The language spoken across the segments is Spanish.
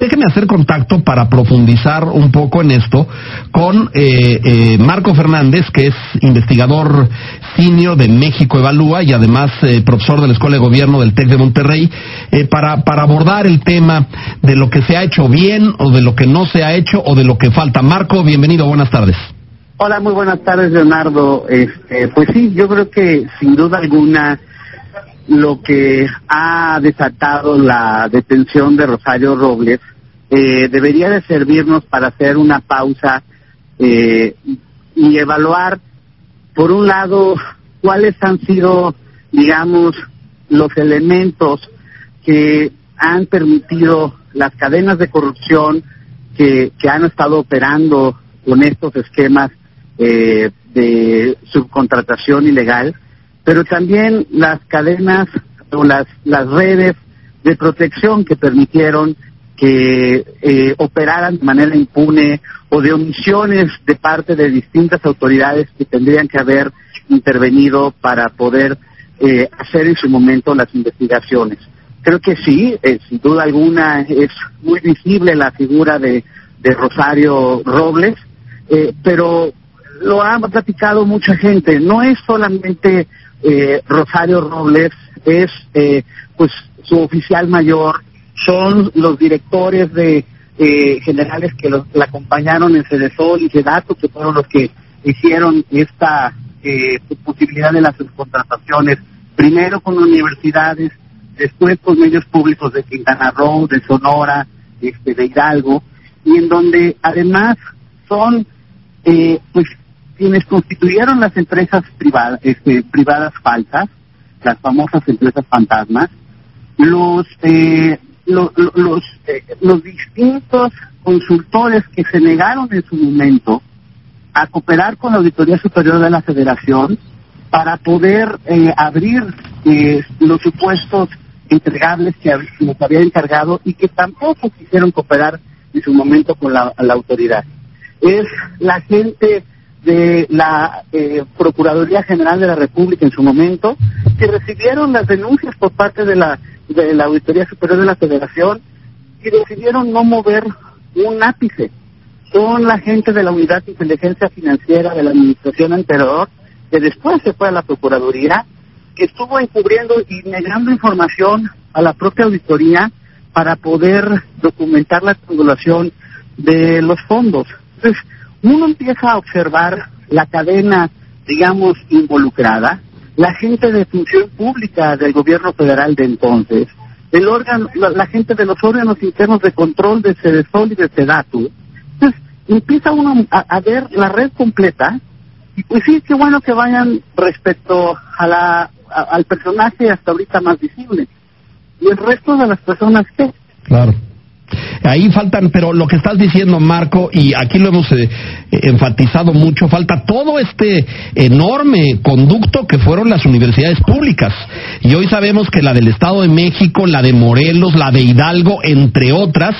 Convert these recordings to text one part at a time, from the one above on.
Déjeme hacer contacto para profundizar un poco en esto con eh, eh, Marco Fernández, que es investigador senior de México Evalúa y además eh, profesor de la Escuela de Gobierno del TEC de Monterrey, para, para abordar el tema de lo que se ha hecho bien o de lo que no se ha hecho o de lo que falta. Marco, bienvenido, buenas tardes. Hola, muy buenas tardes, Leonardo. Este, pues sí, yo creo que sin duda alguna lo que ha desatado la detención de Rosario Robles eh, debería de servirnos para hacer una pausa eh, y evaluar, por un lado, cuáles han sido, digamos, los elementos que han permitido las cadenas de corrupción que, que han estado operando con estos esquemas eh, de subcontratación ilegal pero también las cadenas o las, las redes de protección que permitieron que eh, operaran de manera impune o de omisiones de parte de distintas autoridades que tendrían que haber intervenido para poder eh, hacer en su momento las investigaciones. Creo que sí, eh, sin duda alguna es muy visible la figura de, de Rosario Robles, pero lo ha platicado mucha gente, no es solamente eh, Rosario Robles es eh, pues su oficial mayor, son los directores de eh, generales que los, la acompañaron en Cedesol y Sedato, que fueron los que hicieron esta posibilidad de las subcontrataciones, primero con universidades, después con medios públicos de Quintana Roo, de Sonora, este, de Hidalgo, y en donde además son pues quienes constituyeron las empresas privadas, este, privadas falsas, las famosas empresas fantasmas, los eh, los eh, los distintos consultores que se negaron en su momento a cooperar con la Auditoría Superior de la Federación para poder eh, abrir los supuestos entregables que nos había encargado y que tampoco quisieron cooperar en su momento con la autoridad. Es la gente de la eh, Procuraduría General de la República en su momento, que recibieron las denuncias por parte de la, de la Auditoría Superior de la Federación y decidieron no mover un ápice. Son la gente de la Unidad de Inteligencia Financiera de la Administración anterior, que después se fue a la Procuraduría, que estuvo encubriendo y negando información a la propia auditoría para poder documentar la triangulación de los fondos. Entonces, uno empieza a observar la cadena, digamos, involucrada, la gente de función pública del gobierno federal de entonces, el órgano, la, gente de los órganos internos de control de CEDESOL y de CEDATU. Entonces, empieza uno a, ver la red completa y pues sí, qué bueno que vayan respecto a la, al personaje hasta ahorita más visible. Y el resto de las personas, ¿qué? Claro. Ahí faltan, pero lo que estás diciendo, Marco, y aquí lo hemos eh, enfatizado mucho, falta todo este enorme conducto que fueron las universidades públicas. Y hoy sabemos que la del Estado de México, la de Morelos, la de Hidalgo, entre otras,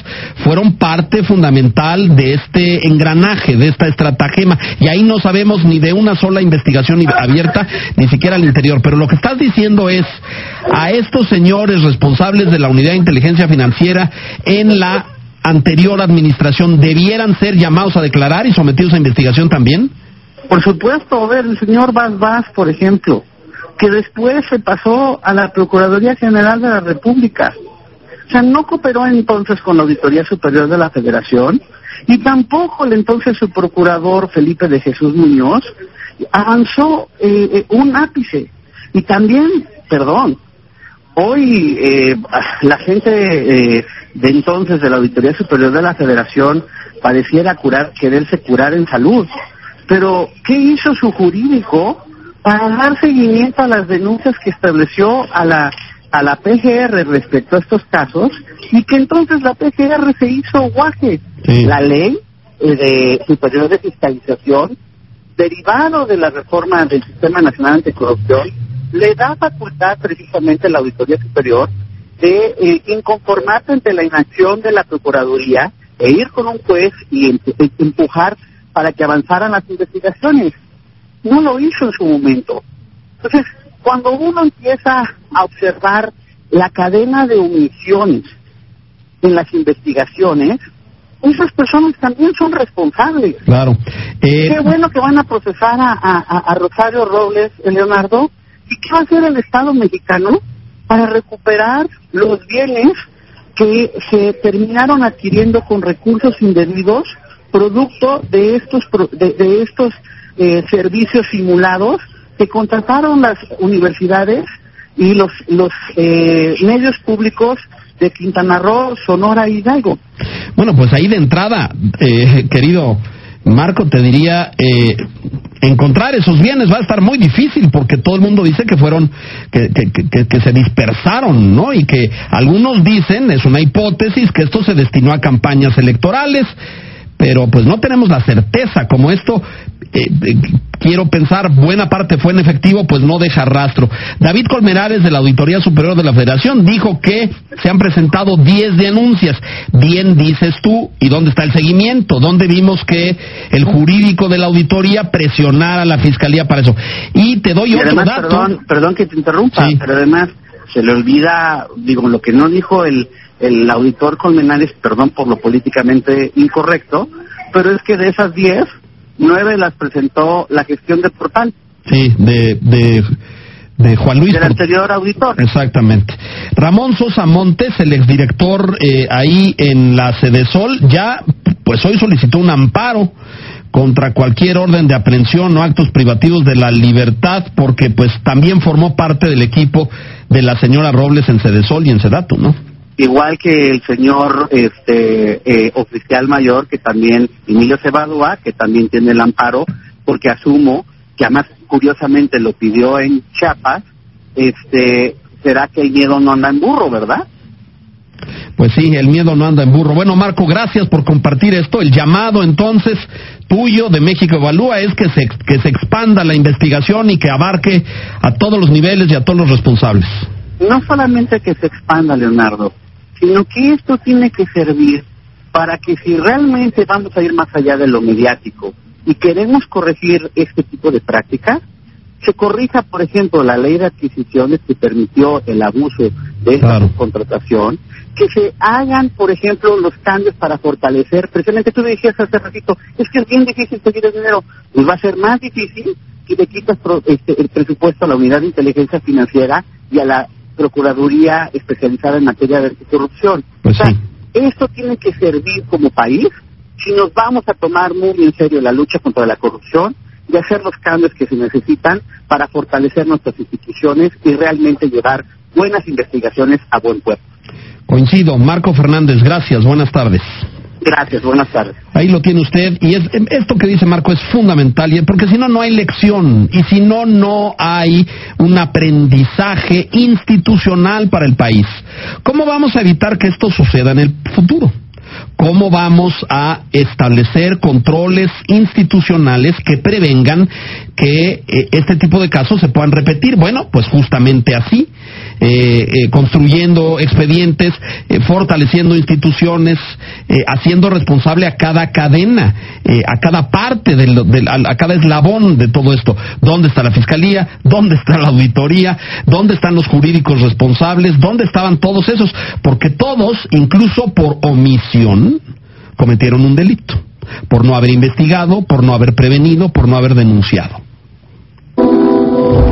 fueron parte fundamental de este engranaje, de esta estratagema. Y ahí no sabemos ni de una sola investigación abierta, ni siquiera al interior. Pero lo que estás diciendo es, a estos señores responsables de la Unidad de Inteligencia Financiera en la anterior administración debieran ser llamados a declarar y sometidos a investigación también? Por supuesto, a ver, el señor Vaz Vaz, por ejemplo, que después se pasó a la Procuraduría General de la República. O sea, no cooperó entonces con la Auditoría Superior de la Federación y tampoco el entonces su procurador Felipe de Jesús Muñoz avanzó eh, eh, un ápice. Y también, perdón, hoy eh, la gente de entonces de la Auditoría Superior de la Federación pareciera curar, quererse curar en salud. Pero, ¿qué hizo su jurídico para dar seguimiento a las denuncias que estableció a la, a la PGR respecto a estos casos? Y que entonces la PGR se hizo guaje. La ley eh, de superior de fiscalización, derivado de la reforma del Sistema Nacional Anticorrupción, le da facultad precisamente a la Auditoría Superior de eh, inconformarse ante la inacción de la Procuraduría e ir con un juez y em, em, empujar para que avanzaran las investigaciones. No lo hizo en su momento. Entonces, cuando uno empieza a observar la cadena de omisiones en las investigaciones, esas personas también son responsables. Claro. Eh, Qué bueno que van a procesar a, a, Rosario Robles, Leonardo, y qué va a hacer el Estado mexicano para recuperar los bienes que se terminaron adquiriendo con recursos indebidos producto de estos de, estos eh, servicios simulados que contrataron las universidades y los los eh, medios públicos de Quintana Roo, Sonora y Hidalgo. Bueno, pues ahí de entrada, eh, querido Marco, te diría, eh, encontrar esos bienes va a estar muy difícil porque todo el mundo dice que fueron, que, que, que, se dispersaron, ¿no? Y que algunos dicen, es una hipótesis, que esto se destinó a campañas electorales pero pues no tenemos la certeza como esto eh, eh, quiero pensar buena parte fue en efectivo pues no deja rastro. David Colmenares de la Auditoría Superior de la Federación dijo que se han presentado 10 denuncias. Bien dices tú y dónde está el seguimiento dónde vimos que el jurídico de la auditoría presionara a la fiscalía para eso y te doy otro dato. perdón, perdón que te interrumpa pero además se le olvida digo lo que no dijo el el auditor Colmenares, perdón por lo políticamente incorrecto, pero es que de esas diez, nueve las presentó la gestión del portal. Sí, de, de, Juan Luis. Del anterior auditor. Exactamente. Ramón Sosa Montes, el exdirector eh, ahí en la Sol, ya, pues hoy solicitó un amparo contra cualquier orden de aprehensión o actos privativos de la libertad, porque pues también formó parte del equipo de la señora Robles en Sol y en Sedatu, ¿no? Igual que el señor este eh, oficial mayor que también Emilio Cebadua que también tiene el amparo porque asumo que además curiosamente lo pidió en Chiapas este será que el miedo no anda en burro verdad pues sí, el miedo no anda en burro. Bueno, Marco, gracias por compartir esto. El llamado entonces tuyo de México Evalúa es que se, que se expanda la investigación y que abarque a todos los niveles y a todos los responsables. No solamente que se expanda, Leonardo, sino que esto tiene que servir para que si realmente vamos a ir más allá de lo mediático y queremos corregir este tipo de prácticas, se corrija, por ejemplo, la ley de adquisiciones que permitió el abuso de esta contratación, que se hagan, por ejemplo, los cambios para fortalecer, precisamente tú decías hace ratito, es que es bien difícil seguir el dinero, pues va a ser más difícil si le quitas este, el presupuesto a la unidad de inteligencia financiera y a la Procuraduría especializada en materia de corrupción. Pues o sea, esto tiene que servir como país si nos vamos a tomar muy en serio la lucha contra la corrupción y hacer los cambios que se necesitan para fortalecer nuestras instituciones y realmente llevar buenas investigaciones a buen puerto. Coincido. Marco Fernández, gracias. Buenas tardes. Gracias, buenas tardes. Ahí lo tiene usted y es, esto que dice Marco es fundamental porque si no no hay lección y si no no hay un aprendizaje institucional para el país. ¿Cómo vamos a evitar que esto suceda en el futuro? ¿Cómo vamos a establecer controles institucionales que prevengan que eh, este tipo de casos se puedan repetir? Bueno, pues justamente así, eh, eh, construyendo expedientes, fortaleciendo instituciones, haciendo responsable a cada cadena, a cada parte, del, a, cada eslabón de todo esto. ¿Dónde está la fiscalía? ¿Dónde está la auditoría? ¿Dónde están los jurídicos responsables? ¿Dónde estaban todos esos? Porque todos, incluso por omisión, cometieron un delito por no haber investigado, por no haber prevenido, por no haber denunciado.